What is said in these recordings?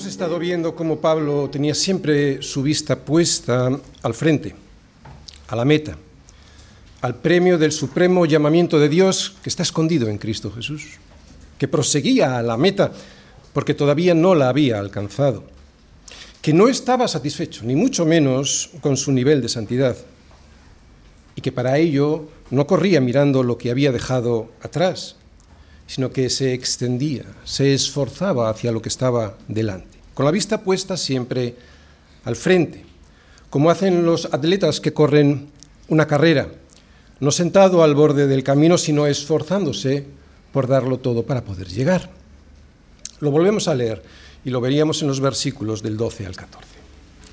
Hemos estado viendo cómo Pablo tenía siempre su vista puesta al frente, a la meta, al premio del supremo llamamiento de Dios que está escondido en Cristo Jesús, que proseguía a la meta porque todavía no la había alcanzado, que no estaba satisfecho, ni mucho menos con su nivel de santidad, y que para ello no corría mirando lo que había dejado atrás, sino que se extendía, se esforzaba hacia lo que estaba delante, con la vista puesta siempre al frente, como hacen los atletas que corren una carrera, no sentado al borde del camino, sino esforzándose por darlo todo para poder llegar. Lo volvemos a leer y lo veríamos en los versículos del 12 al 14.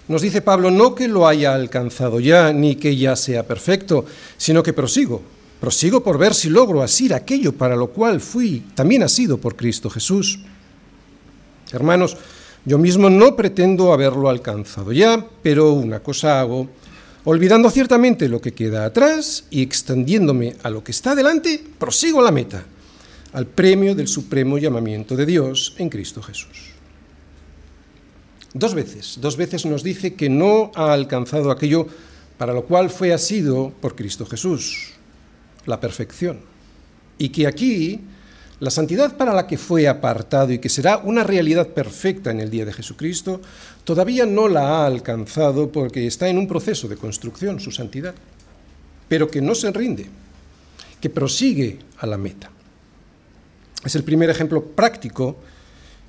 Nos dice Pablo, no que lo haya alcanzado ya, ni que ya sea perfecto, sino que prosigo Prosigo por ver si logro asir aquello para lo cual fui también asido por Cristo Jesús. Hermanos, yo mismo no pretendo haberlo alcanzado ya, pero una cosa hago, olvidando ciertamente lo que queda atrás y extendiéndome a lo que está delante, prosigo la meta, al premio del supremo llamamiento de Dios en Cristo Jesús. Dos veces, dos veces nos dice que no ha alcanzado aquello para lo cual fue asido por Cristo Jesús la perfección. Y que aquí la santidad para la que fue apartado y que será una realidad perfecta en el día de Jesucristo, todavía no la ha alcanzado porque está en un proceso de construcción su santidad, pero que no se rinde, que prosigue a la meta. Es el primer ejemplo práctico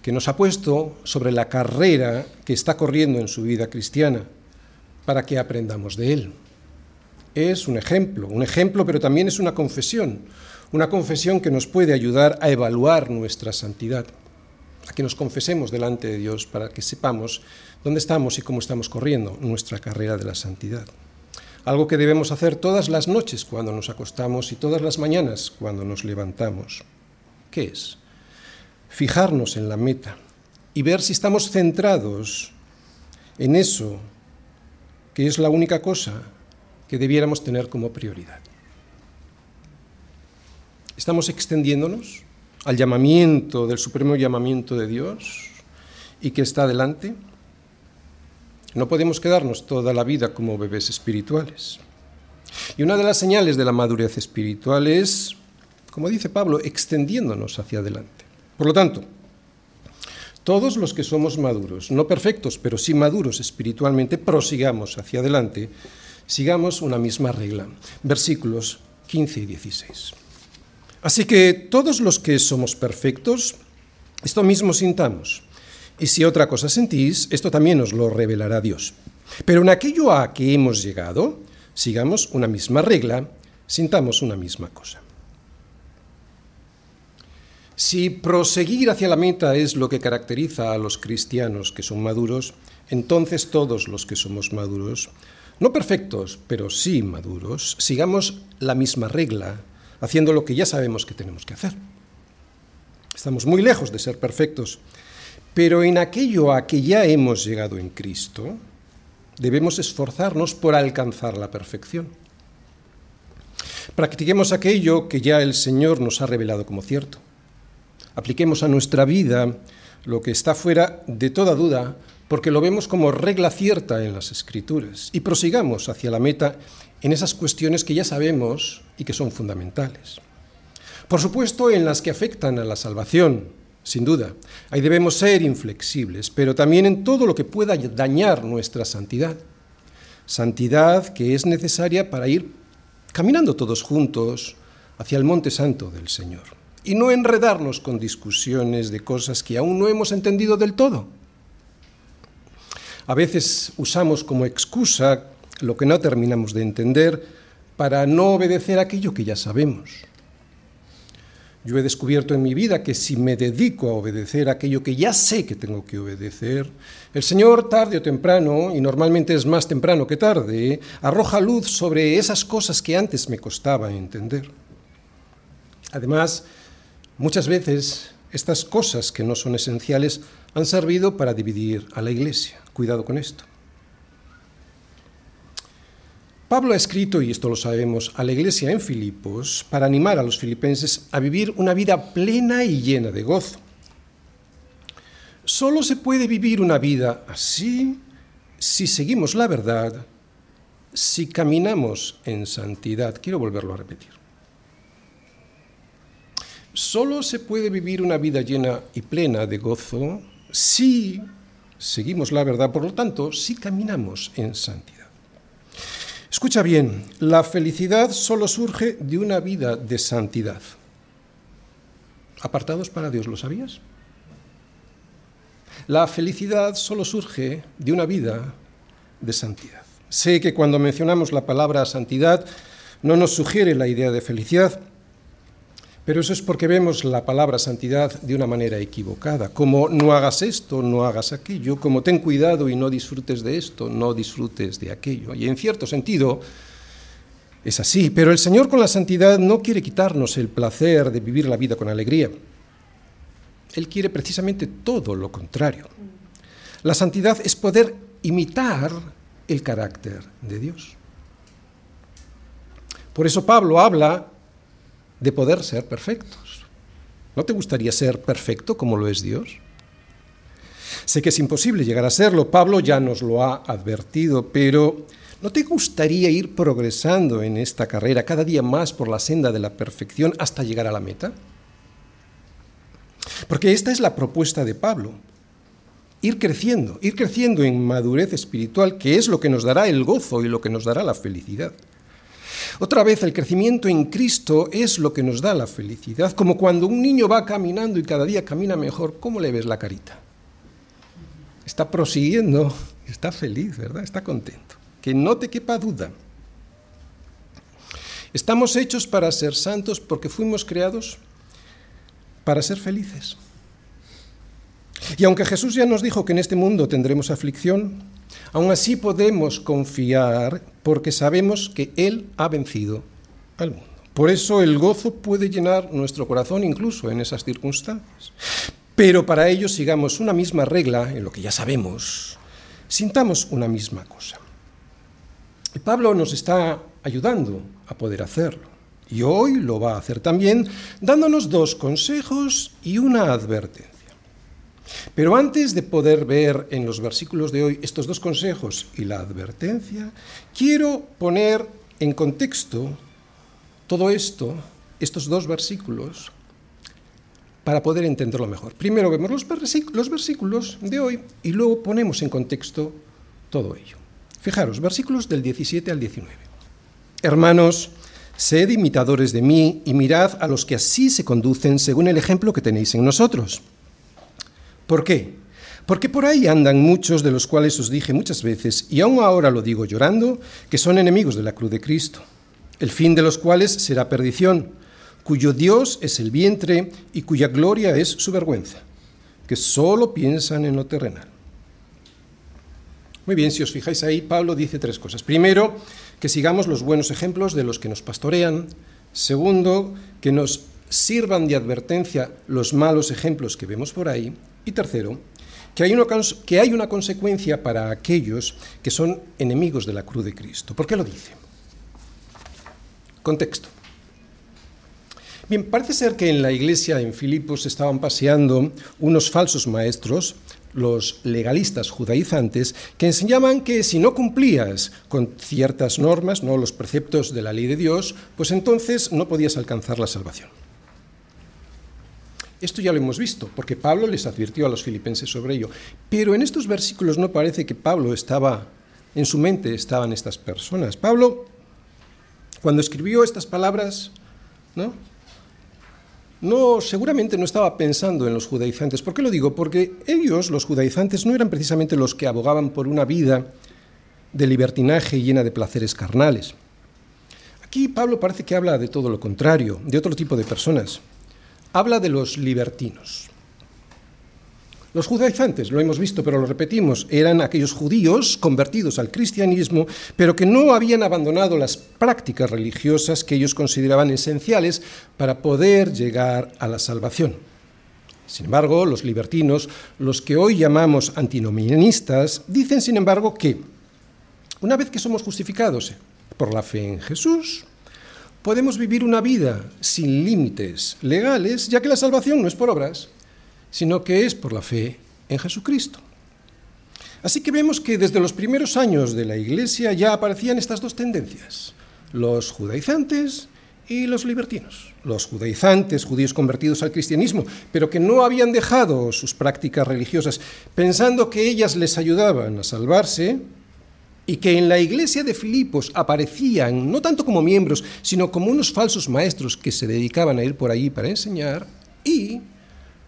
que nos ha puesto sobre la carrera que está corriendo en su vida cristiana, para que aprendamos de él es un ejemplo, un ejemplo, pero también es una confesión, una confesión que nos puede ayudar a evaluar nuestra santidad, a que nos confesemos delante de Dios para que sepamos dónde estamos y cómo estamos corriendo nuestra carrera de la santidad. Algo que debemos hacer todas las noches cuando nos acostamos y todas las mañanas cuando nos levantamos. ¿Qué es? Fijarnos en la meta y ver si estamos centrados en eso que es la única cosa que debiéramos tener como prioridad. Estamos extendiéndonos al llamamiento, del supremo llamamiento de Dios y que está delante. No podemos quedarnos toda la vida como bebés espirituales. Y una de las señales de la madurez espiritual es, como dice Pablo, extendiéndonos hacia adelante. Por lo tanto, todos los que somos maduros, no perfectos, pero sí maduros espiritualmente, prosigamos hacia adelante Sigamos una misma regla. Versículos 15 y 16. Así que todos los que somos perfectos, esto mismo sintamos. Y si otra cosa sentís, esto también os lo revelará Dios. Pero en aquello a que hemos llegado, sigamos una misma regla, sintamos una misma cosa. Si proseguir hacia la meta es lo que caracteriza a los cristianos que son maduros, entonces todos los que somos maduros no perfectos, pero sí maduros, sigamos la misma regla, haciendo lo que ya sabemos que tenemos que hacer. Estamos muy lejos de ser perfectos, pero en aquello a que ya hemos llegado en Cristo, debemos esforzarnos por alcanzar la perfección. Practiquemos aquello que ya el Señor nos ha revelado como cierto. Apliquemos a nuestra vida lo que está fuera de toda duda porque lo vemos como regla cierta en las escrituras y prosigamos hacia la meta en esas cuestiones que ya sabemos y que son fundamentales. Por supuesto, en las que afectan a la salvación, sin duda. Ahí debemos ser inflexibles, pero también en todo lo que pueda dañar nuestra santidad. Santidad que es necesaria para ir caminando todos juntos hacia el monte santo del Señor. Y no enredarnos con discusiones de cosas que aún no hemos entendido del todo a veces usamos como excusa lo que no terminamos de entender para no obedecer aquello que ya sabemos. Yo he descubierto en mi vida que si me dedico a obedecer aquello que ya sé que tengo que obedecer, el Señor tarde o temprano, y normalmente es más temprano que tarde, arroja luz sobre esas cosas que antes me costaba entender. Además, muchas veces estas cosas que no son esenciales han servido para dividir a la Iglesia. Cuidado con esto. Pablo ha escrito, y esto lo sabemos, a la iglesia en Filipos para animar a los filipenses a vivir una vida plena y llena de gozo. Solo se puede vivir una vida así si seguimos la verdad, si caminamos en santidad. Quiero volverlo a repetir. Solo se puede vivir una vida llena y plena de gozo si seguimos la verdad, por lo tanto, si caminamos en santidad. Escucha bien, la felicidad solo surge de una vida de santidad. Apartados para Dios, ¿lo sabías? La felicidad solo surge de una vida de santidad. Sé que cuando mencionamos la palabra santidad no nos sugiere la idea de felicidad, pero eso es porque vemos la palabra santidad de una manera equivocada, como no hagas esto, no hagas aquello, como ten cuidado y no disfrutes de esto, no disfrutes de aquello. Y en cierto sentido es así, pero el Señor con la santidad no quiere quitarnos el placer de vivir la vida con alegría. Él quiere precisamente todo lo contrario. La santidad es poder imitar el carácter de Dios. Por eso Pablo habla de poder ser perfectos. ¿No te gustaría ser perfecto como lo es Dios? Sé que es imposible llegar a serlo, Pablo ya nos lo ha advertido, pero ¿no te gustaría ir progresando en esta carrera cada día más por la senda de la perfección hasta llegar a la meta? Porque esta es la propuesta de Pablo. Ir creciendo, ir creciendo en madurez espiritual, que es lo que nos dará el gozo y lo que nos dará la felicidad. Otra vez, el crecimiento en Cristo es lo que nos da la felicidad, como cuando un niño va caminando y cada día camina mejor, ¿cómo le ves la carita? Está prosiguiendo, está feliz, ¿verdad? Está contento. Que no te quepa duda. Estamos hechos para ser santos porque fuimos creados para ser felices. Y aunque Jesús ya nos dijo que en este mundo tendremos aflicción, aún así podemos confiar porque sabemos que Él ha vencido al mundo. Por eso el gozo puede llenar nuestro corazón incluso en esas circunstancias. Pero para ello sigamos una misma regla en lo que ya sabemos, sintamos una misma cosa. Y Pablo nos está ayudando a poder hacerlo. Y hoy lo va a hacer también dándonos dos consejos y una advertencia. Pero antes de poder ver en los versículos de hoy estos dos consejos y la advertencia, quiero poner en contexto todo esto, estos dos versículos, para poder entenderlo mejor. Primero vemos los, versículos de hoy y luego ponemos en contexto todo ello. Fijaros, versículos del 17 al 19. Hermanos, Sed imitadores de mí y mirad a los que así se conducen según el ejemplo que tenéis en nosotros. ¿Por qué? Porque por ahí andan muchos de los cuales os dije muchas veces, y aún ahora lo digo llorando, que son enemigos de la cruz de Cristo, el fin de los cuales será perdición, cuyo Dios es el vientre y cuya gloria es su vergüenza, que solo piensan en lo terrenal. Muy bien, si os fijáis ahí, Pablo dice tres cosas. Primero, que sigamos los buenos ejemplos de los que nos pastorean. Segundo, que nos sirvan de advertencia los malos ejemplos que vemos por ahí. Y tercero, que hay, una, que hay una consecuencia para aquellos que son enemigos de la cruz de Cristo. ¿Por qué lo dice? Contexto. Bien, parece ser que en la iglesia en Filipos estaban paseando unos falsos maestros los legalistas judaizantes que enseñaban que si no cumplías con ciertas normas, no los preceptos de la ley de Dios, pues entonces no podías alcanzar la salvación. Esto ya lo hemos visto, porque Pablo les advirtió a los filipenses sobre ello. Pero en estos versículos no parece que Pablo estaba, en su mente estaban estas personas. Pablo, cuando escribió estas palabras, ¿no? no, seguramente no estaba pensando en los judaizantes. ¿Por qué lo digo? Porque ellos, los judaizantes, no eran precisamente los que abogaban por una vida de libertinaje llena de placeres carnales. Aquí Pablo parece que habla de todo lo contrario, de otro tipo de personas. Habla de los libertinos. Los judaizantes, lo hemos visto, pero lo repetimos, eran aquellos judíos convertidos al cristianismo, pero que no habían abandonado las prácticas religiosas que ellos consideraban esenciales para poder llegar a la salvación. Sin embargo, los libertinos, los que hoy llamamos antinomianistas, dicen, sin embargo, que una vez que somos justificados por la fe en Jesús, podemos vivir una vida sin límites legales, ya que la salvación no es por obras, sino que es por la fe en Jesucristo. Así que vemos que desde los primeros años de la Iglesia ya aparecían estas dos tendencias, los judaizantes y los libertinos. Los judaizantes, judíos convertidos al cristianismo, pero que no habían dejado sus prácticas religiosas, pensando que ellas les ayudaban a salvarse, y que en la iglesia de Filipos aparecían no tanto como miembros, sino como unos falsos maestros que se dedicaban a ir por allí para enseñar, y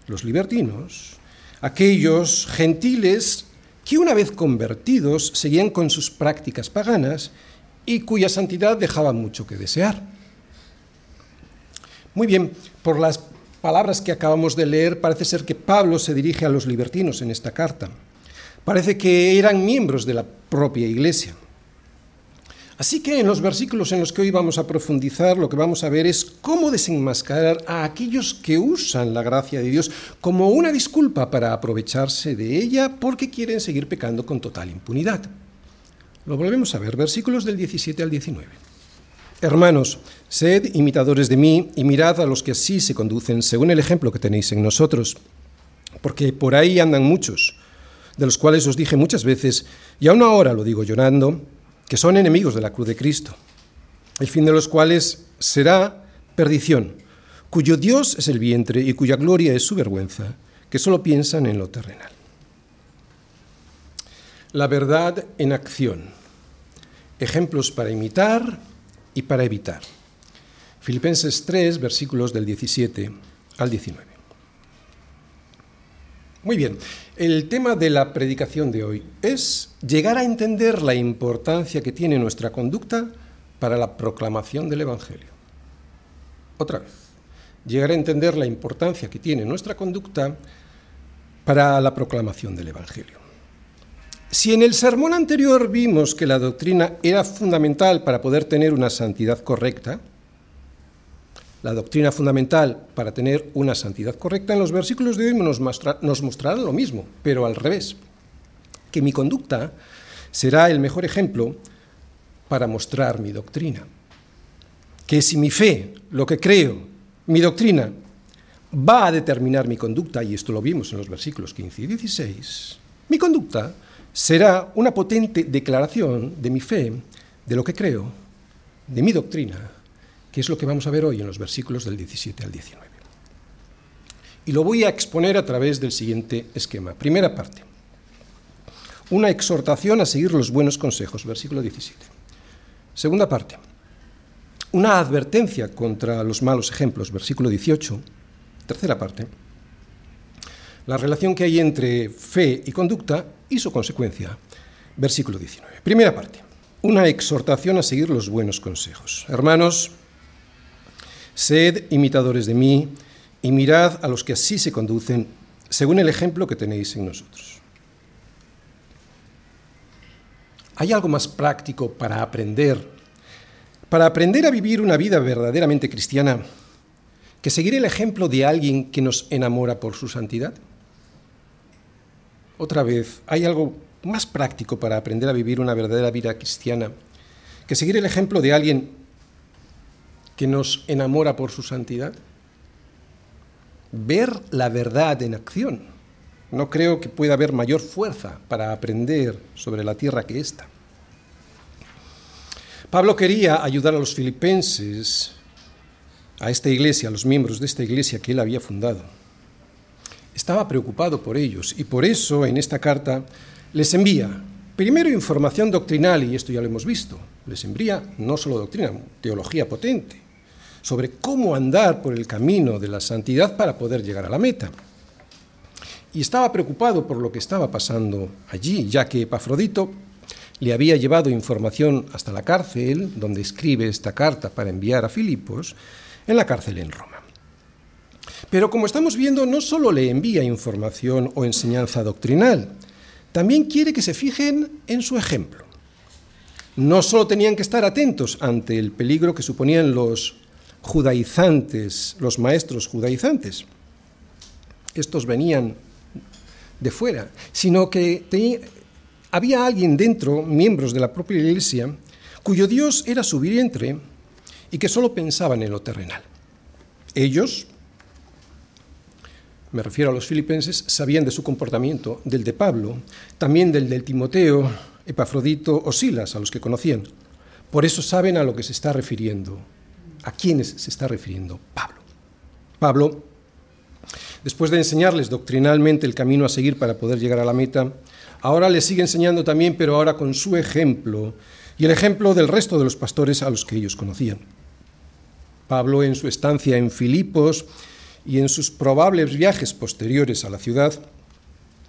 los libertinos, aquellos gentiles que una vez convertidos seguían con sus prácticas paganas y cuya santidad dejaba mucho que desear. Muy bien, por las palabras que acabamos de leer, parece ser que Pablo se dirige a los libertinos en esta carta. Parece que eran miembros de la propia iglesia. Así que en los versículos en los que hoy vamos a profundizar, lo que vamos a ver es cómo desenmascarar a aquellos que usan la gracia de Dios como una disculpa para aprovecharse de ella porque quieren seguir pecando con total impunidad. Lo volvemos a ver, versículos del 17 al 19. Hermanos, sed imitadores de mí y mirad a los que así se conducen, según el ejemplo que tenéis en nosotros, porque por ahí andan muchos de los cuales os dije muchas veces, y aún ahora lo digo llorando, que son enemigos de la cruz de Cristo, el fin de los cuales será perdición, cuyo Dios es el vientre y cuya gloria es su vergüenza, que solo piensan en lo terrenal. La verdad en acción. Ejemplos para imitar y para evitar. Filipenses 3, versículos del 17 al 19. Muy bien, el tema de la predicación de hoy es llegar a entender la importancia que tiene nuestra conducta para la proclamación del Evangelio. Otra vez, llegar a entender la importancia que tiene nuestra conducta para la proclamación del Evangelio. Si en el sermón anterior vimos que la doctrina era fundamental para poder tener una santidad correcta, la doctrina fundamental para tener una santidad correcta, en los versículos de hoy nos, nos mostrarán lo mismo, pero al revés, que mi conducta será el mejor ejemplo para mostrar mi doctrina. Que si mi fe, lo que creo, mi doctrina, va a determinar mi conducta, y esto lo vimos en los versículos 15 y 16, mi conducta será una potente declaración de mi fe, de lo que creo, de mi doctrina que es lo que vamos a ver hoy en los versículos del 17 al 19. Y lo voy a exponer a través del siguiente esquema. Primera parte. Una exhortación a seguir los buenos consejos, versículo 17. Segunda parte. Una advertencia contra los malos ejemplos, versículo 18. Tercera parte. La relación que hay entre fe y conducta y su consecuencia, versículo 19. Primera parte. Una exhortación a seguir los buenos consejos. Hermanos, Sed imitadores de mí y mirad a los que así se conducen, según el ejemplo que tenéis en nosotros. ¿Hay algo más práctico para aprender, para aprender a vivir una vida verdaderamente cristiana, que seguir el ejemplo de alguien que nos enamora por su santidad? Otra vez, ¿hay algo más práctico para aprender a vivir una verdadera vida cristiana que seguir el ejemplo de alguien que nos enamora por su santidad? Ver la verdad en acción. No creo que pueda haber mayor fuerza para aprender sobre la tierra que esta. Pablo quería ayudar a los filipenses, a esta iglesia, a los miembros de esta iglesia que él había fundado. Estaba preocupado por ellos y por eso en esta carta les envía primero información doctrinal, y esto ya lo hemos visto, les envía no solo doctrina, teología potente, sobre cómo andar por el camino de la santidad para poder llegar a la meta. Y estaba preocupado por lo que estaba pasando allí, ya que Epafrodito le había llevado información hasta la cárcel, donde escribe esta carta para enviar a Filipos, en la cárcel en Roma. Pero como estamos viendo, no solo le envía información o enseñanza doctrinal, también quiere que se fijen en su ejemplo. No solo tenían que estar atentos ante el peligro que suponían los judaizantes, los maestros judaizantes. Estos venían de fuera, sino que había alguien dentro, miembros de la propia iglesia, cuyo Dios era su vientre y que solo pensaban en lo terrenal. Ellos me refiero a los filipenses, sabían de su comportamiento, del de Pablo, también del del Timoteo, Epafrodito o Silas, a los que conocían. Por eso saben a lo que se está refiriendo, a quiénes se está refiriendo Pablo. Pablo, después de enseñarles doctrinalmente el camino a seguir para poder llegar a la meta, ahora les sigue enseñando también, pero ahora con su ejemplo y el ejemplo del resto de los pastores a los que ellos conocían. Pablo, en su estancia en Filipos y en sus probables viajes posteriores a la ciudad,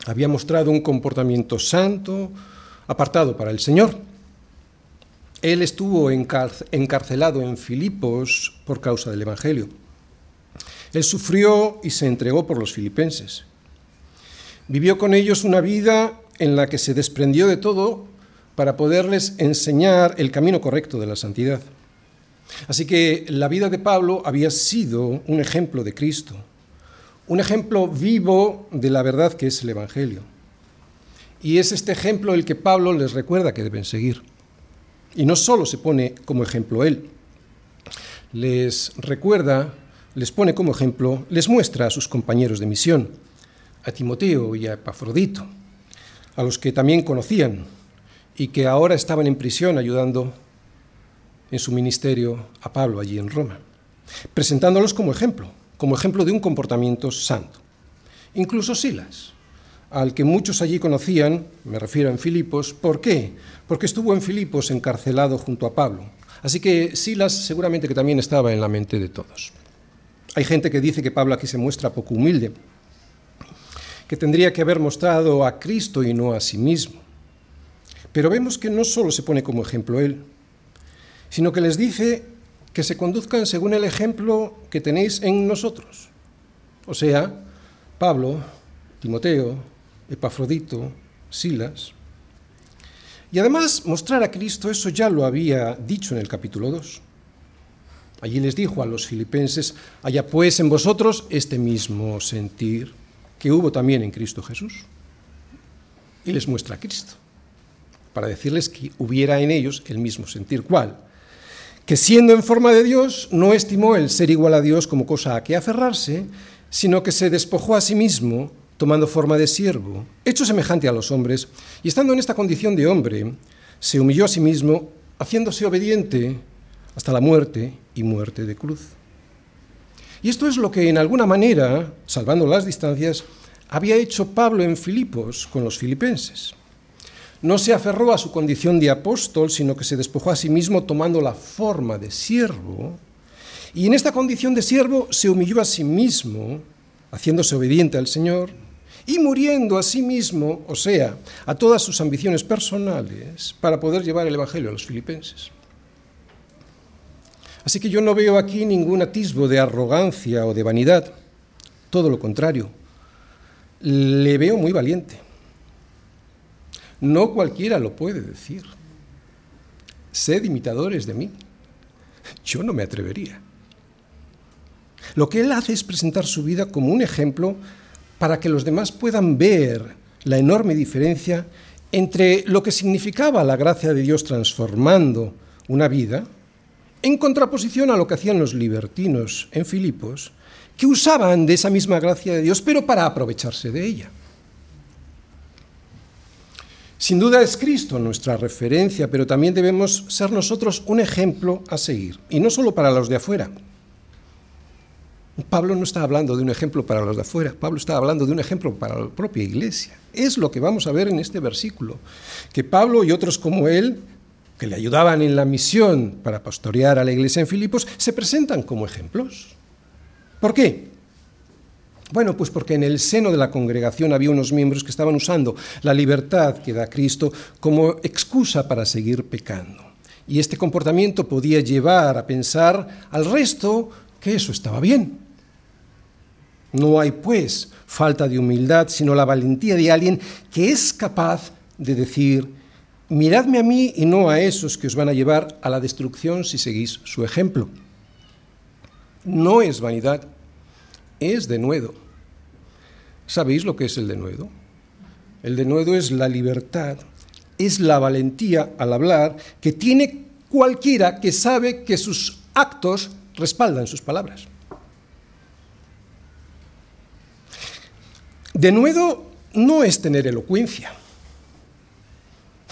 había mostrado un comportamiento santo, apartado para el Señor. Él estuvo encarcelado en Filipos por causa del Evangelio. Él sufrió y se entregó por los filipenses. Vivió con ellos una vida en la que se desprendió de todo para poderles enseñar el camino correcto de la santidad. Así que la vida de Pablo había sido un ejemplo de Cristo, un ejemplo vivo de la verdad que es el Evangelio. Y es este ejemplo el que Pablo les recuerda que deben seguir. Y no solo se pone como ejemplo él, les recuerda, les pone como ejemplo, les muestra a sus compañeros de misión, a Timoteo y a Epafrodito, a los que también conocían y que ahora estaban en prisión ayudando en su ministerio a Pablo allí en Roma, presentándolos como ejemplo, como ejemplo de un comportamiento santo. Incluso Silas, al que muchos allí conocían, me refiero en Filipos, ¿por qué? Porque estuvo en Filipos encarcelado junto a Pablo. Así que Silas seguramente que también estaba en la mente de todos. Hay gente que dice que Pablo aquí se muestra poco humilde, que tendría que haber mostrado a Cristo y no a sí mismo. Pero vemos que no solo se pone como ejemplo él, sino que les dice que se conduzcan según el ejemplo que tenéis en nosotros. O sea, Pablo, Timoteo, Epafrodito, Silas. Y además mostrar a Cristo, eso ya lo había dicho en el capítulo 2. Allí les dijo a los filipenses, haya pues en vosotros este mismo sentir que hubo también en Cristo Jesús. Y les muestra a Cristo, para decirles que hubiera en ellos el mismo sentir. ¿Cuál? Que siendo en forma de Dios, no estimó el ser igual a Dios como cosa a que aferrarse, sino que se despojó a sí mismo, tomando forma de siervo, hecho semejante a los hombres, y estando en esta condición de hombre, se humilló a sí mismo, haciéndose obediente hasta la muerte y muerte de cruz. Y esto es lo que en alguna manera, salvando las distancias, había hecho Pablo en Filipos con los filipenses. No se aferró a su condición de apóstol, sino que se despojó a sí mismo tomando la forma de siervo, y en esta condición de siervo se humilló a sí mismo, haciéndose obediente al Señor, y muriendo a sí mismo, o sea, a todas sus ambiciones personales, para poder llevar el Evangelio a los filipenses. Así que yo no veo aquí ningún atisbo de arrogancia o de vanidad, todo lo contrario, le veo muy valiente. No cualquiera lo puede decir. Sed imitadores de mí. Yo no me atrevería. Lo que él hace es presentar su vida como un ejemplo para que los demás puedan ver la enorme diferencia entre lo que significaba la gracia de Dios transformando una vida, en contraposición a lo que hacían los libertinos en Filipos, que usaban de esa misma gracia de Dios, pero para aprovecharse de ella. Sin duda es Cristo nuestra referencia, pero también debemos ser nosotros un ejemplo a seguir, y no solo para los de afuera, Pablo no está hablando de un ejemplo para los de afuera, Pablo está hablando de un ejemplo para la propia iglesia. Es lo que vamos a ver en este versículo, que Pablo y otros como él, que le ayudaban en la misión para pastorear a la iglesia en Filipos, se presentan como ejemplos. ¿Por qué? Bueno, pues porque en el seno de la congregación había unos miembros que estaban usando la libertad que da Cristo como excusa para seguir pecando. Y este comportamiento podía llevar a pensar al resto que eso estaba bien. No hay, pues, falta de humildad, sino la valentía de alguien que es capaz de decir, miradme a mí y no a esos que os van a llevar a la destrucción si seguís su ejemplo. No es vanidad, es denuedo. ¿Sabéis lo que es el denuedo? El denuedo es la libertad, es la valentía al hablar que tiene cualquiera que sabe que sus actos respaldan sus palabras. De nuevo, no es tener elocuencia.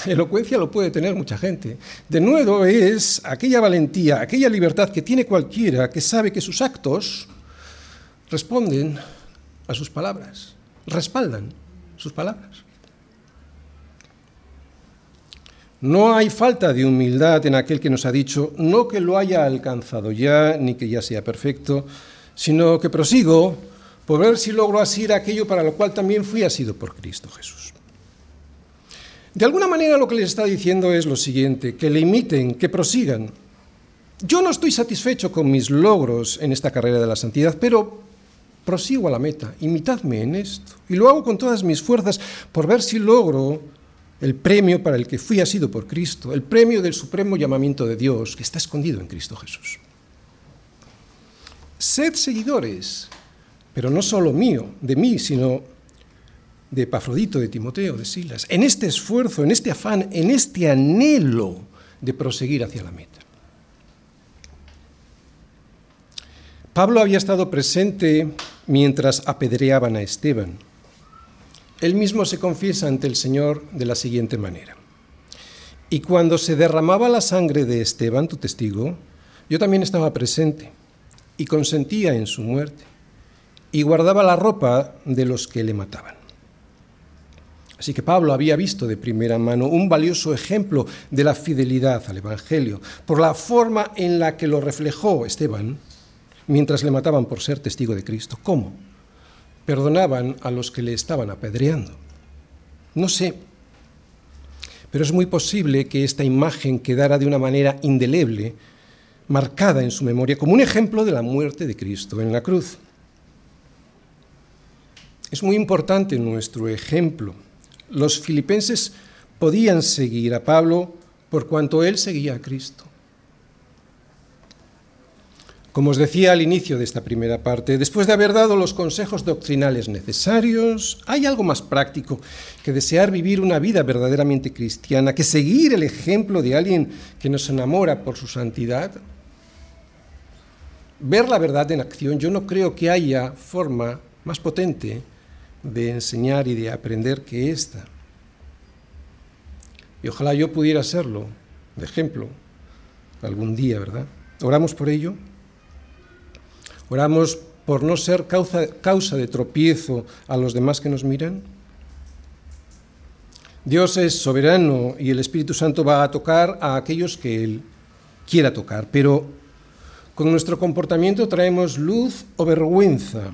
Elocuencia lo puede tener mucha gente. De nuevo es aquella valentía, aquella libertad que tiene cualquiera que sabe que sus actos responden a sus palabras, respaldan sus palabras. No hay falta de humildad en aquel que nos ha dicho, no que lo haya alcanzado ya, ni que ya sea perfecto, sino que prosigo por ver si logro asir aquello para lo cual también fui asido por Cristo Jesús. De alguna manera lo que les está diciendo es lo siguiente, que le imiten, que prosigan. Yo no estoy satisfecho con mis logros en esta carrera de la santidad, pero prosigo a la meta, imitadme en esto. Y lo hago con todas mis fuerzas por ver si logro el premio para el que fui asido por Cristo, el premio del supremo llamamiento de Dios que está escondido en Cristo Jesús. Sed seguidores, pero no solo mío, de mí, sino de Epafrodito, de Timoteo, de Silas, en este esfuerzo, en este afán, en este anhelo de proseguir hacia la meta. Pablo había estado presente mientras apedreaban a Esteban. Él mismo se confiesa ante el Señor de la siguiente manera. Y cuando se derramaba la sangre de Esteban, tu testigo, yo también estaba presente y consentía en su muerte y guardaba la ropa de los que le mataban. Así que Pablo había visto de primera mano un valioso ejemplo de la fidelidad al Evangelio, por la forma en la que lo reflejó Esteban mientras le mataban por ser testigo de Cristo. ¿Cómo? Perdonaban a los que le estaban apedreando. No sé, pero es muy posible que esta imagen quedara de una manera indeleble, marcada en su memoria, como un ejemplo de la muerte de Cristo en la cruz. Es muy importante nuestro ejemplo los filipenses podían seguir a Pablo por cuanto él seguía a Cristo. Como os decía al inicio de esta primera parte, después de haber dado los consejos doctrinales necesarios, hay algo más práctico que desear vivir una vida verdaderamente cristiana, que seguir el ejemplo de alguien que nos enamora por su santidad. Ver la verdad en acción, yo no creo que haya forma más potente de enseñar y de aprender que esta. Y ojalá yo pudiera serlo, de ejemplo, algún día, ¿verdad? Oramos por ello. Oramos por no ser causa, causa de tropiezo a los demás que nos miran. Dios es soberano y el Espíritu Santo va a tocar a aquellos que Él quiera tocar, pero con nuestro comportamiento traemos luz o vergüenza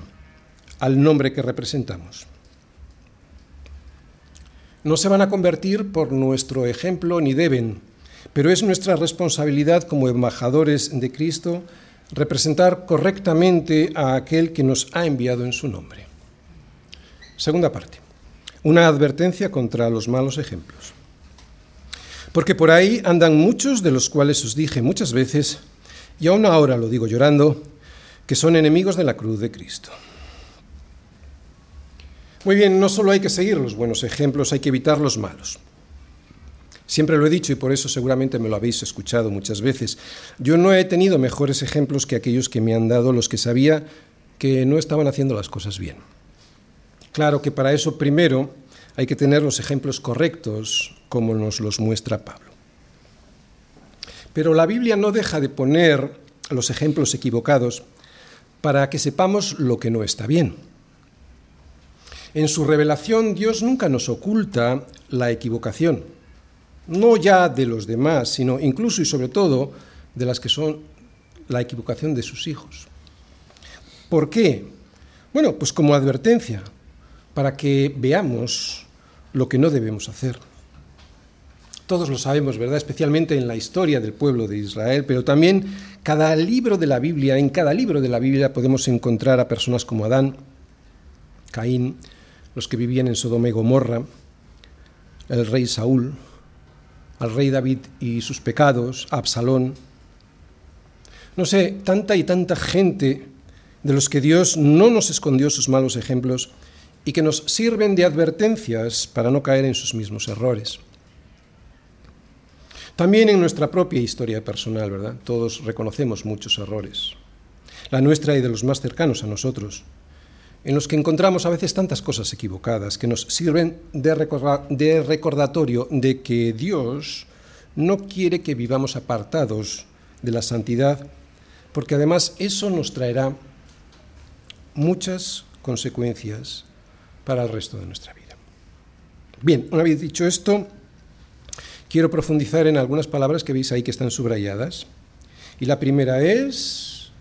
al nombre que representamos. No se van a convertir por nuestro ejemplo ni deben, pero es nuestra responsabilidad como embajadores de Cristo representar correctamente a aquel que nos ha enviado en su nombre. Segunda parte. Una advertencia contra los malos ejemplos. Porque por ahí andan muchos de los cuales os dije muchas veces, y aún ahora lo digo llorando, que son enemigos de la cruz de Cristo. Muy bien, no solo hay que seguir los buenos ejemplos, hay que evitar los malos. Siempre lo he dicho y por eso seguramente me lo habéis escuchado muchas veces. Yo no he tenido mejores ejemplos que aquellos que me han dado los que sabía que no estaban haciendo las cosas bien. Claro que para eso primero hay que tener los ejemplos correctos, como nos los muestra Pablo. Pero la Biblia no deja de poner los ejemplos equivocados para que sepamos lo que no está bien. En su revelación Dios nunca nos oculta la equivocación, no ya de los demás, sino incluso y sobre todo de las que son la equivocación de sus hijos. ¿Por qué? Bueno, pues como advertencia, para que veamos lo que no debemos hacer. Todos lo sabemos, ¿verdad? Especialmente en la historia del pueblo de Israel, pero también cada libro de la Biblia, en cada libro de la Biblia podemos encontrar a personas como Adán, Caín, los que vivían en Sodoma y Gomorra, el rey Saúl, al rey David y sus pecados, Absalón. No sé, tanta y tanta gente de los que Dios no nos escondió sus malos ejemplos y que nos sirven de advertencias para no caer en sus mismos errores. También en nuestra propia historia personal, ¿verdad? Todos reconocemos muchos errores. La nuestra y de los más cercanos a nosotros en los que encontramos a veces tantas cosas equivocadas que nos sirven de, recordatorio de que Dios no quiere que vivamos apartados de la santidad, porque además eso nos traerá muchas consecuencias para el resto de nuestra vida. Bien, una vez dicho esto, quiero profundizar en algunas palabras que veis ahí que están subrayadas. Y la primera es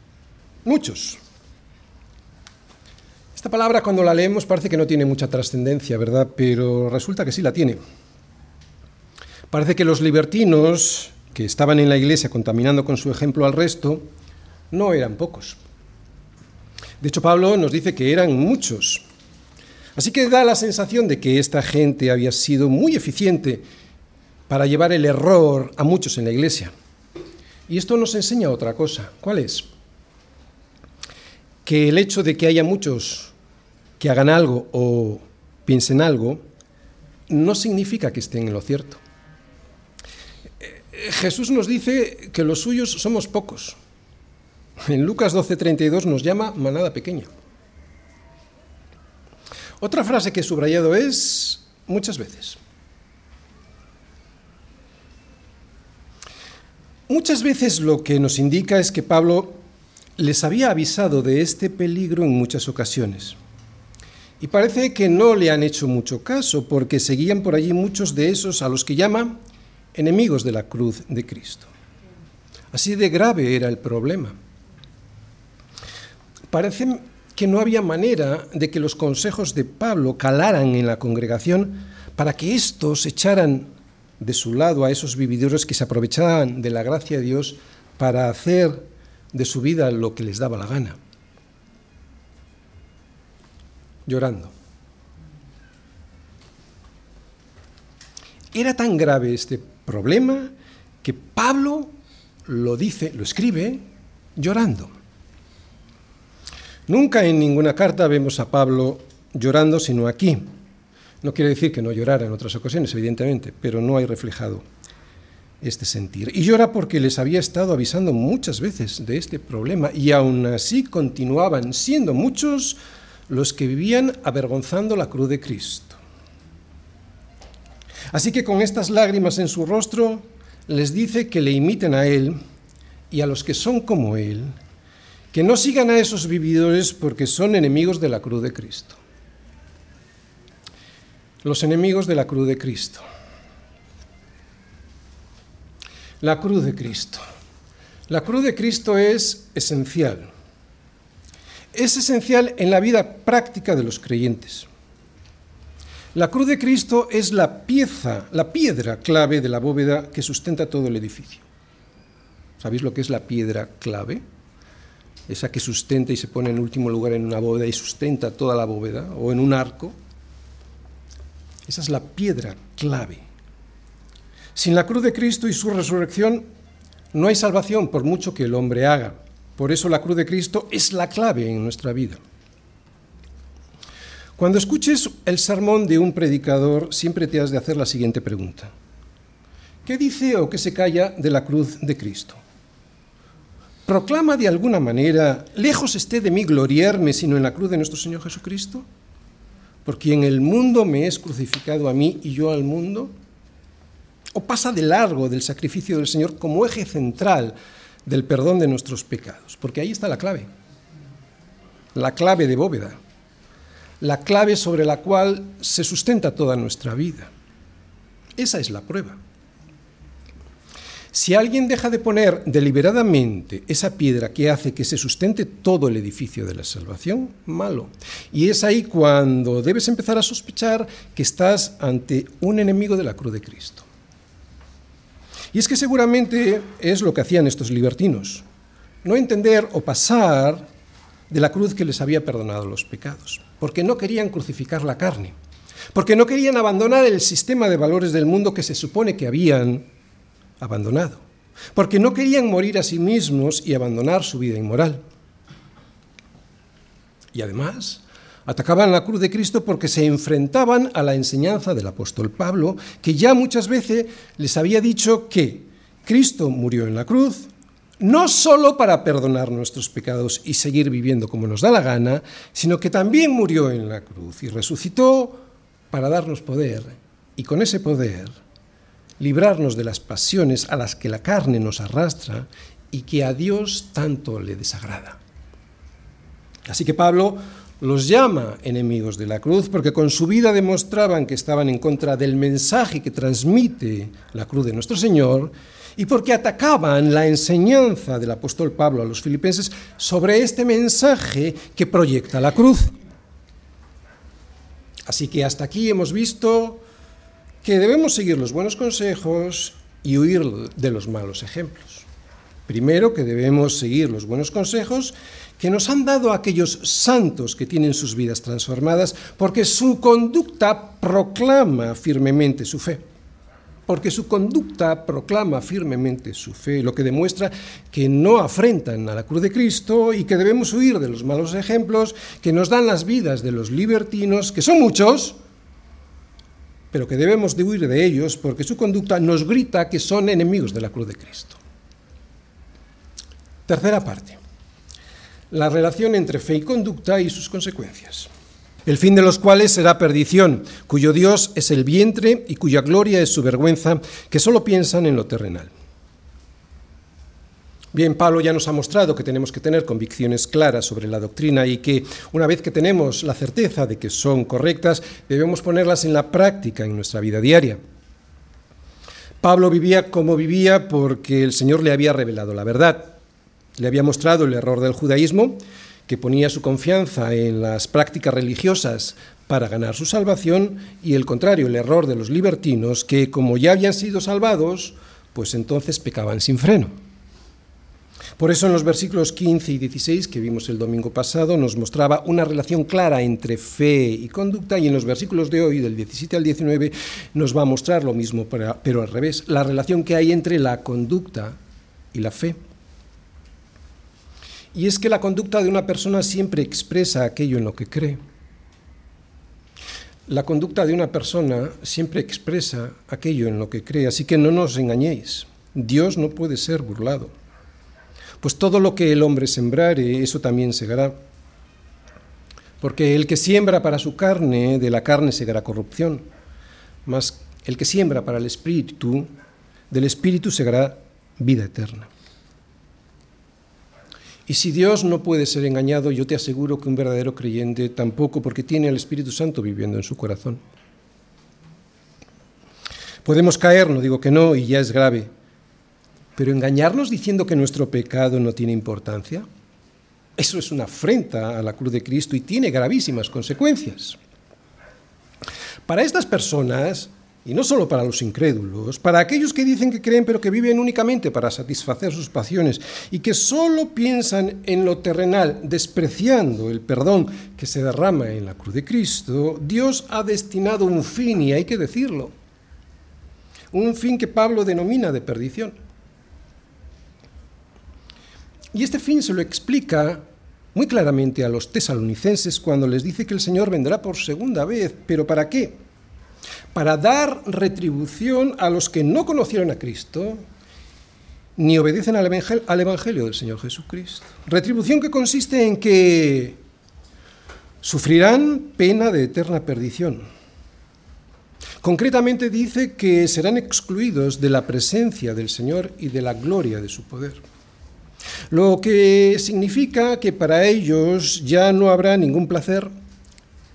muchos. Esta palabra cuando la leemos parece que no tiene mucha trascendencia, ¿verdad? Pero resulta que sí la tiene. Parece que los libertinos que estaban en la iglesia contaminando con su ejemplo al resto no eran pocos. De hecho, Pablo nos dice que eran muchos. Así que da la sensación de que esta gente había sido muy eficiente para llevar el error a muchos en la iglesia. Y esto nos enseña otra cosa. ¿Cuál es? Que el hecho de que haya muchos que hagan algo o piensen algo, no significa que estén en lo cierto. Eh, Jesús nos dice que los suyos somos pocos. En Lucas 12:32 nos llama manada pequeña. Otra frase que he subrayado es muchas veces. Muchas veces lo que nos indica es que Pablo les había avisado de este peligro en muchas ocasiones. Y parece que no le han hecho mucho caso porque seguían por allí muchos de esos a los que llama enemigos de la cruz de Cristo. Así de grave era el problema. Parece que no había manera de que los consejos de Pablo calaran en la congregación para que éstos echaran de su lado a esos vividores que se aprovechaban de la gracia de Dios para hacer de su vida lo que les daba la gana llorando. Era tan grave este problema que Pablo lo dice, lo escribe llorando. Nunca en ninguna carta vemos a Pablo llorando, sino aquí. No quiere decir que no llorara en otras ocasiones, evidentemente, pero no hay reflejado este sentir. Y llora porque les había estado avisando muchas veces de este problema y aún así continuaban siendo muchos los que vivían avergonzando la cruz de Cristo. Así que con estas lágrimas en su rostro les dice que le imiten a Él y a los que son como Él, que no sigan a esos vividores porque son enemigos de la cruz de Cristo. Los enemigos de la cruz de Cristo. La cruz de Cristo. La cruz de Cristo es esencial es esencial en la vida práctica de los creyentes. La cruz de Cristo es la pieza, la piedra clave de la bóveda que sustenta todo el edificio. ¿Sabéis lo que es la piedra clave? Esa que sustenta y se pone en último lugar en una bóveda y sustenta toda la bóveda, o en un arco. Esa es la piedra clave. Sin la cruz de Cristo y su resurrección no hay salvación por mucho que el hombre haga. Por eso la cruz de Cristo es la clave en nuestra vida. Cuando escuches el sermón de un predicador, siempre te has de hacer la siguiente pregunta. ¿Qué dice o qué se calla de la cruz de Cristo? ¿Proclama de alguna manera, lejos esté de mí gloriarme, sino en la cruz de nuestro Señor Jesucristo? Porque en el mundo me es crucificado a mí y yo al mundo. ¿O pasa de largo del sacrificio del Señor como eje central del perdón de nuestros pecados, porque ahí está la clave, la clave de bóveda, la clave sobre la cual se sustenta toda nuestra vida. Esa es la prueba. Si alguien deja de poner deliberadamente esa piedra que hace que se sustente todo el edificio de la salvación, malo. Y es ahí cuando debes empezar a sospechar que estás ante un enemigo de la cruz de Cristo. Y es que seguramente es lo que hacían estos libertinos, no entender o pasar de la cruz que les había perdonado los pecados, porque no querían crucificar la carne, porque no querían abandonar el sistema de valores del mundo que se supone que habían abandonado, porque no querían morir a sí mismos y abandonar su vida inmoral. Y además, Atacaban la cruz de Cristo porque se enfrentaban a la enseñanza del apóstol Pablo, que ya muchas veces les había dicho que Cristo murió en la cruz no solo para perdonar nuestros pecados y seguir viviendo como nos da la gana, sino que también murió en la cruz y resucitó para darnos poder y con ese poder librarnos de las pasiones a las que la carne nos arrastra y que a Dios tanto le desagrada. Así que Pablo los llama enemigos de la cruz porque con su vida demostraban que estaban en contra del mensaje que transmite la cruz de nuestro Señor y porque atacaban la enseñanza del apóstol Pablo a los filipenses sobre este mensaje que proyecta la cruz. Así que hasta aquí hemos visto que debemos seguir los buenos consejos y huir de los malos ejemplos. Primero, que debemos seguir los buenos consejos que nos han dado aquellos santos que tienen sus vidas transformadas, porque su conducta proclama firmemente su fe. Porque su conducta proclama firmemente su fe, lo que demuestra que no afrentan a la cruz de Cristo y que debemos huir de los malos ejemplos que nos dan las vidas de los libertinos, que son muchos, pero que debemos de huir de ellos porque su conducta nos grita que son enemigos de la cruz de Cristo. Tercera parte la relación entre fe y conducta y sus consecuencias. El fin de los cuales será perdición, cuyo Dios es el vientre y cuya gloria es su vergüenza, que solo piensan en lo terrenal. Bien, Pablo ya nos ha mostrado que tenemos que tener convicciones claras sobre la doctrina y que una vez que tenemos la certeza de que son correctas, debemos ponerlas en la práctica en nuestra vida diaria. Pablo vivía como vivía porque el Señor le había revelado la verdad. Le había mostrado el error del judaísmo, que ponía su confianza en las prácticas religiosas para ganar su salvación, y el contrario, el error de los libertinos, que como ya habían sido salvados, pues entonces pecaban sin freno. Por eso en los versículos 15 y 16 que vimos el domingo pasado nos mostraba una relación clara entre fe y conducta y en los versículos de hoy, del 17 al 19, nos va a mostrar lo mismo, pero al revés, la relación que hay entre la conducta y la fe. Y es que la conducta de una persona siempre expresa aquello en lo que cree. La conducta de una persona siempre expresa aquello en lo que cree, así que no nos engañéis. Dios no puede ser burlado. Pues todo lo que el hombre sembrare, eso también segará. Porque el que siembra para su carne, de la carne segará corrupción. Mas el que siembra para el espíritu, del espíritu segará vida eterna. Y si Dios no puede ser engañado, yo te aseguro que un verdadero creyente tampoco, porque tiene al Espíritu Santo viviendo en su corazón. Podemos caer, no digo que no, y ya es grave, pero engañarnos diciendo que nuestro pecado no tiene importancia, eso es una afrenta a la cruz de Cristo y tiene gravísimas consecuencias. Para estas personas, y no solo para los incrédulos, para aquellos que dicen que creen pero que viven únicamente para satisfacer sus pasiones y que solo piensan en lo terrenal, despreciando el perdón que se derrama en la cruz de Cristo, Dios ha destinado un fin, y hay que decirlo, un fin que Pablo denomina de perdición. Y este fin se lo explica muy claramente a los tesalonicenses cuando les dice que el Señor vendrá por segunda vez, pero ¿para qué? Para dar retribución a los que no conocieron a Cristo ni obedecen al evangelio, del Señor Jesucristo. Retribución que consiste en que sufrirán pena de eterna perdición. Concretamente dice que serán excluidos de la presencia del Señor y de la gloria de su poder. Lo que significa que para ellos ya no habrá ningún placer,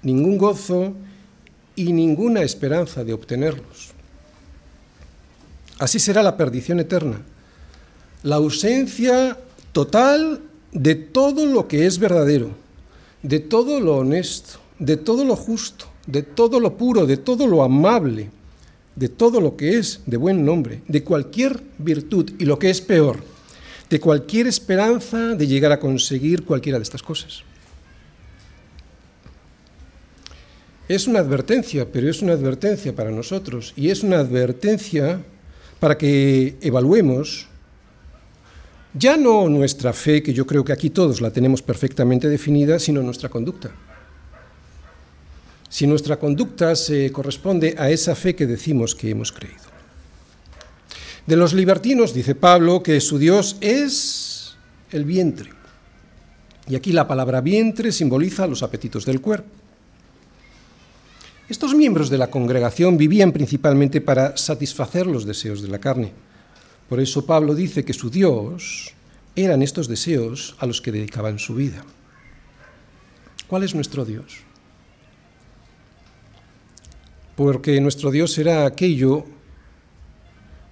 ningún gozo, y ninguna esperanza de obtenerlos. Así será la perdición eterna, la ausencia total de todo lo que es verdadero, de todo lo honesto, de todo lo justo, de todo lo puro, de todo lo amable, de todo lo que es de buen nombre, de cualquier virtud y lo que es peor, de cualquier esperanza de llegar a conseguir cualquiera de estas cosas. Es una advertencia, pero es una advertencia para nosotros y es una advertencia para que evaluemos ya no nuestra fe, que yo creo que aquí todos la tenemos perfectamente definida, sino nuestra conducta. Si nuestra conducta se corresponde a esa fe que decimos que hemos creído. De los libertinos dice Pablo que su Dios es el vientre. Y aquí la palabra vientre simboliza los apetitos del cuerpo. Estos miembros de la congregación vivían principalmente para satisfacer los deseos de la carne. Por eso Pablo dice que su Dios eran estos deseos a los que dedicaban su vida. ¿Cuál es nuestro Dios? Porque nuestro Dios era aquello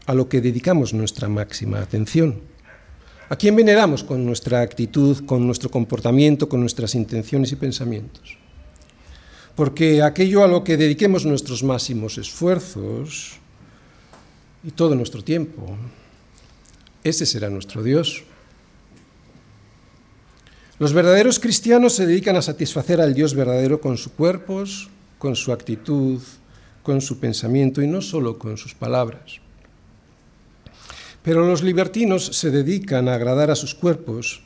a lo que dedicamos nuestra máxima atención. ¿A quién veneramos con nuestra actitud, con nuestro comportamiento, con nuestras intenciones y pensamientos? Porque aquello a lo que dediquemos nuestros máximos esfuerzos y todo nuestro tiempo, ese será nuestro Dios. Los verdaderos cristianos se dedican a satisfacer al Dios verdadero con sus cuerpos, con su actitud, con su pensamiento y no solo con sus palabras. Pero los libertinos se dedican a agradar a sus cuerpos,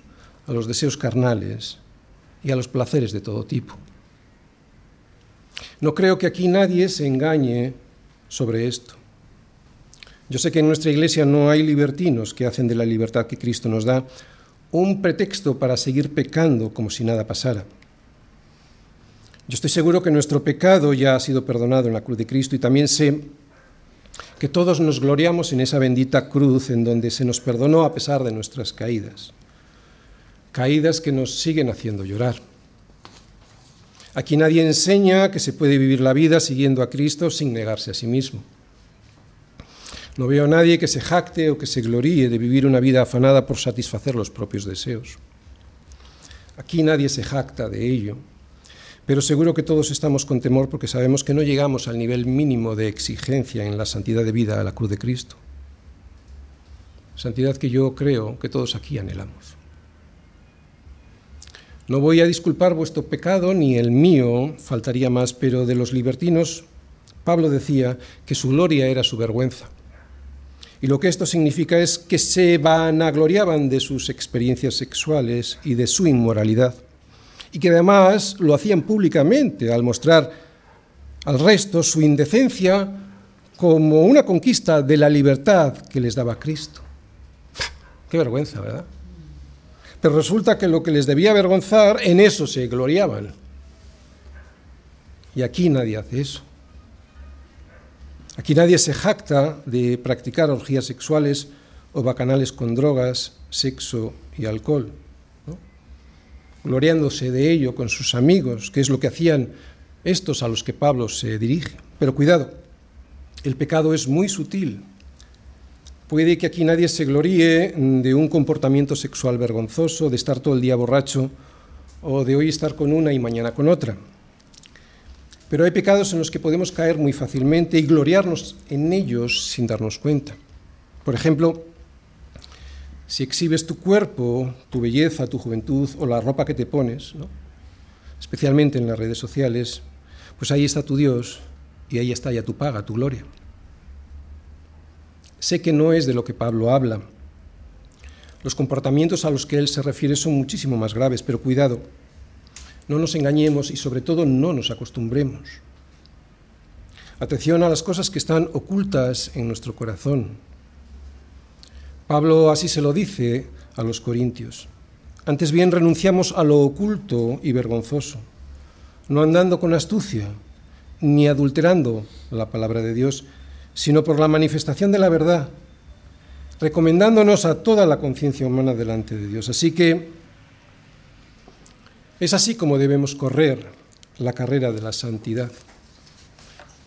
a los deseos carnales y a los placeres de todo tipo. No creo que aquí nadie se engañe sobre esto. Yo sé que en nuestra iglesia no hay libertinos que hacen de la libertad que Cristo nos da un pretexto para seguir pecando como si nada pasara. Yo estoy seguro que nuestro pecado ya ha sido perdonado en la cruz de Cristo y también sé que todos nos gloriamos en esa bendita cruz en donde se nos perdonó a pesar de nuestras caídas, caídas que nos siguen haciendo llorar. Aquí nadie enseña que se puede vivir la vida siguiendo a Cristo sin negarse a sí mismo. No veo a nadie que se jacte o que se gloríe de vivir una vida afanada por satisfacer los propios deseos. Aquí nadie se jacta de ello, pero seguro que todos estamos con temor porque sabemos que no llegamos al nivel mínimo de exigencia en la santidad de vida a la cruz de Cristo. Santidad que yo creo que todos aquí anhelamos. No voy a disculpar vuestro pecado ni el mío, faltaría más, pero de los libertinos Pablo decía que su gloria era su vergüenza. Y lo que esto significa es que se vanagloriaban de sus experiencias sexuales y de su inmoralidad. Y que además lo hacían públicamente al mostrar al resto su indecencia como una conquista de la libertad que les daba Cristo. Qué vergüenza, ¿verdad? Pero resulta que lo que les debía avergonzar, en eso se gloriaban. Y aquí nadie hace eso. Aquí nadie se jacta de practicar orgías sexuales o bacanales con drogas, sexo y alcohol, gloriándose de ello con sus amigos, que es lo que hacían estos a los que Pablo se dirige. Pero cuidado, el pecado es muy sutil. Puede que aquí nadie se gloríe de un comportamiento sexual vergonzoso, de estar todo el día borracho o de hoy estar con una y mañana con otra. Pero hay pecados en los que podemos caer muy fácilmente y gloriarnos en ellos sin darnos cuenta. Por ejemplo, si exhibes tu cuerpo, tu belleza, tu juventud o la ropa que te pones, especialmente en las redes sociales, pues ahí está tu Dios y ahí está ya tu paga, tu gloria. Sé que no es de lo que Pablo habla. Los comportamientos a los que él se refiere son muchísimo más graves, pero cuidado, no nos engañemos y sobre todo no nos acostumbremos. Atención a las cosas que están ocultas en nuestro corazón. Pablo así se lo dice a los corintios. Antes bien renunciamos a lo oculto y vergonzoso, no andando con astucia, ni adulterando la palabra de Dios, sino por la manifestación de la verdad, recomendándonos a toda la conciencia humana delante de Dios. Así que es así como debemos correr la carrera de la santidad,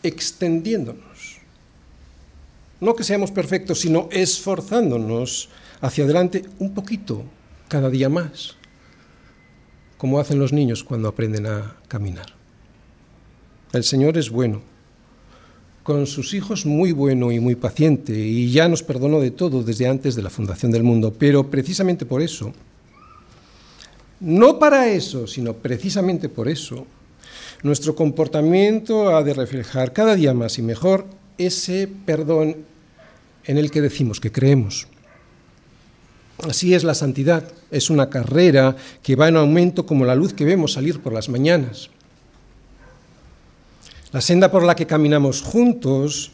extendiéndonos. No que seamos perfectos, sino esforzándonos hacia adelante un poquito cada día más, como hacen los niños cuando aprenden a caminar. El Señor es bueno, con sus hijos muy bueno y muy paciente, y ya nos perdonó de todo desde antes de la fundación del mundo, pero precisamente por eso, no para eso, sino precisamente por eso, nuestro comportamiento ha de reflejar cada día más y mejor ese perdón en el que decimos que creemos. Así es la santidad, es una carrera que va en aumento como la luz que vemos salir por las mañanas. La senda por la que caminamos juntos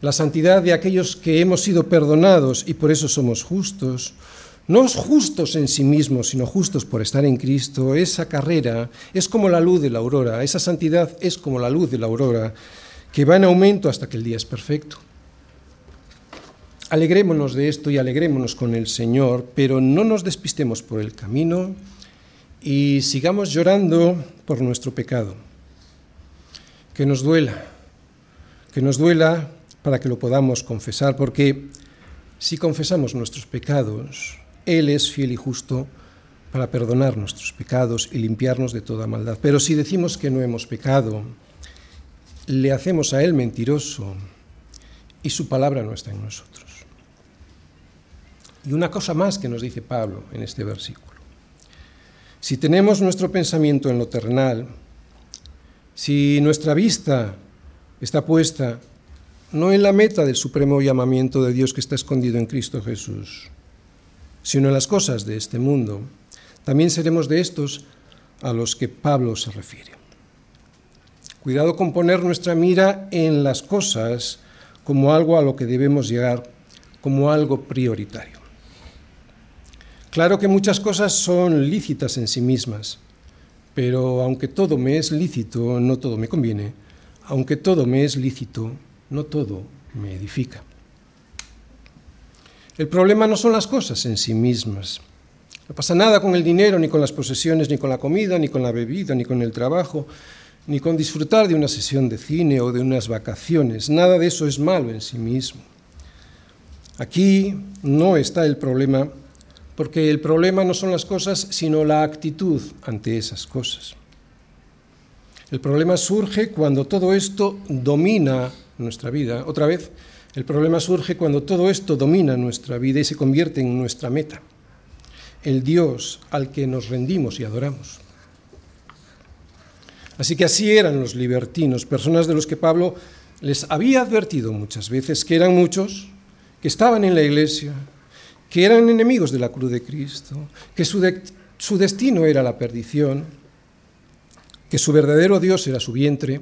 la santidad de aquellos que hemos sido perdonados y por eso somos justos, no justos en sí mismos, sino justos por estar en Cristo, esa carrera es como la luz de la aurora, esa santidad es como la luz de la aurora, que va en aumento hasta que el día es perfecto. Alegrémonos de esto y alegrémonos con el Señor, pero no nos despistemos por el camino y sigamos llorando por nuestro pecado. Que nos duela, que nos duela para que lo podamos confesar, porque si confesamos nuestros pecados, Él es fiel y justo para perdonar nuestros pecados y limpiarnos de toda maldad. Pero si decimos que no hemos pecado, le hacemos a Él mentiroso y su palabra no está en nosotros. Y una cosa más que nos dice Pablo en este versículo. Si tenemos nuestro pensamiento en lo terrenal, si nuestra vista está puesta no en la meta del supremo llamamiento de Dios que está escondido en Cristo Jesús, sino en las cosas de este mundo, también seremos de estos a los que Pablo se refiere. Cuidado con poner nuestra mira en las cosas como algo a lo que debemos llegar, como algo prioritario. Claro que muchas cosas son lícitas en sí mismas, pero aunque todo me es lícito, no todo me conviene. Aunque todo me es lícito, no todo me edifica. El problema no son las cosas en sí mismas. No pasa nada con el dinero, ni con las posesiones, ni con la comida, ni con la bebida, ni con el trabajo, ni con disfrutar de una sesión de cine o de unas vacaciones. Nada de eso es malo en sí mismo. Aquí no está el problema, porque el problema no son las cosas, sino la actitud ante esas cosas. El problema surge cuando todo esto domina nuestra vida. Otra vez, el problema surge cuando todo esto domina nuestra vida y se convierte en nuestra meta, el Dios al que nos rendimos y adoramos. Así que así eran los libertinos, personas de los que Pablo les había advertido muchas veces que eran muchos, que estaban en la iglesia, que eran enemigos de la cruz de Cristo, que su, su destino era la perdición, que su verdadero Dios era su vientre,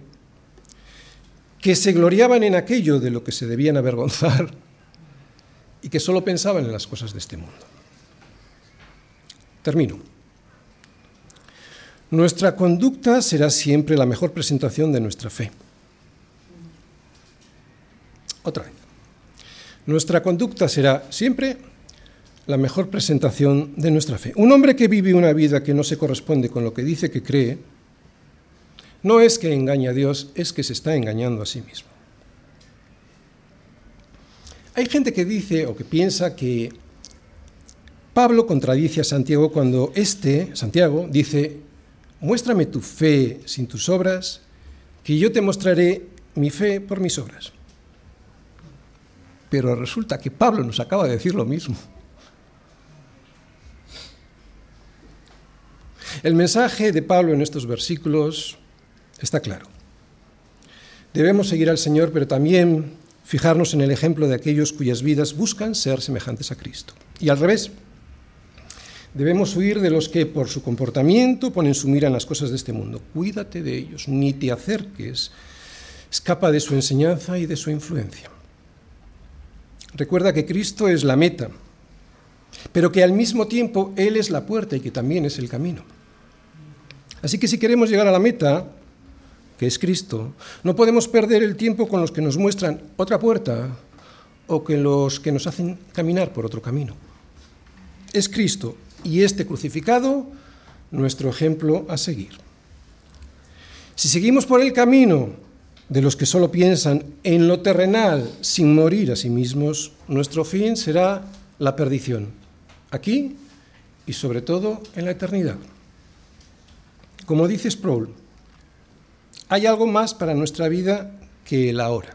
que se gloriaban en aquello de lo que se debían avergonzar y que solo pensaban en las cosas de este mundo. Termino. Nuestra conducta será siempre la mejor presentación de nuestra fe. Otra vez. Nuestra conducta será siempre la mejor presentación de nuestra fe. Un hombre que vive una vida que no se corresponde con lo que dice que cree, no es que engañe a Dios, es que se está engañando a sí mismo. Hay gente que dice o que piensa que Pablo contradice a Santiago cuando este, Santiago, dice, muéstrame tu fe sin tus obras, que yo te mostraré mi fe por mis obras. Pero resulta que Pablo nos acaba de decir lo mismo. El mensaje de Pablo en estos versículos Está claro. Debemos seguir al Señor, pero también fijarnos en el ejemplo de aquellos cuyas vidas buscan ser semejantes a Cristo. Y al revés, debemos huir de los que por su comportamiento ponen su mira en las cosas de este mundo. Cuídate de ellos, ni te acerques. Escapa de su enseñanza y de su influencia. Recuerda que Cristo es la meta, pero que al mismo tiempo Él es la puerta y que también es el camino. Así que si queremos llegar a la meta, que es Cristo, no podemos perder el tiempo con los que nos muestran otra puerta o con los que nos hacen caminar por otro camino. Es Cristo y este crucificado nuestro ejemplo a seguir. Si seguimos por el camino de los que solo piensan en lo terrenal sin morir a sí mismos, nuestro fin será la perdición, aquí y sobre todo en la eternidad. Como dice Sproul, hay algo más para nuestra vida que el ahora.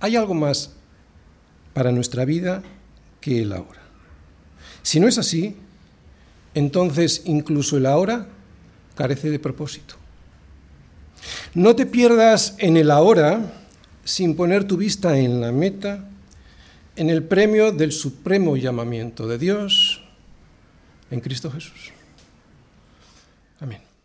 Hay algo más para nuestra vida que el ahora. Si no es así, entonces incluso el ahora carece de propósito. No te pierdas en el ahora sin poner tu vista en la meta, en el premio del supremo llamamiento de Dios en Cristo Jesús. Amén.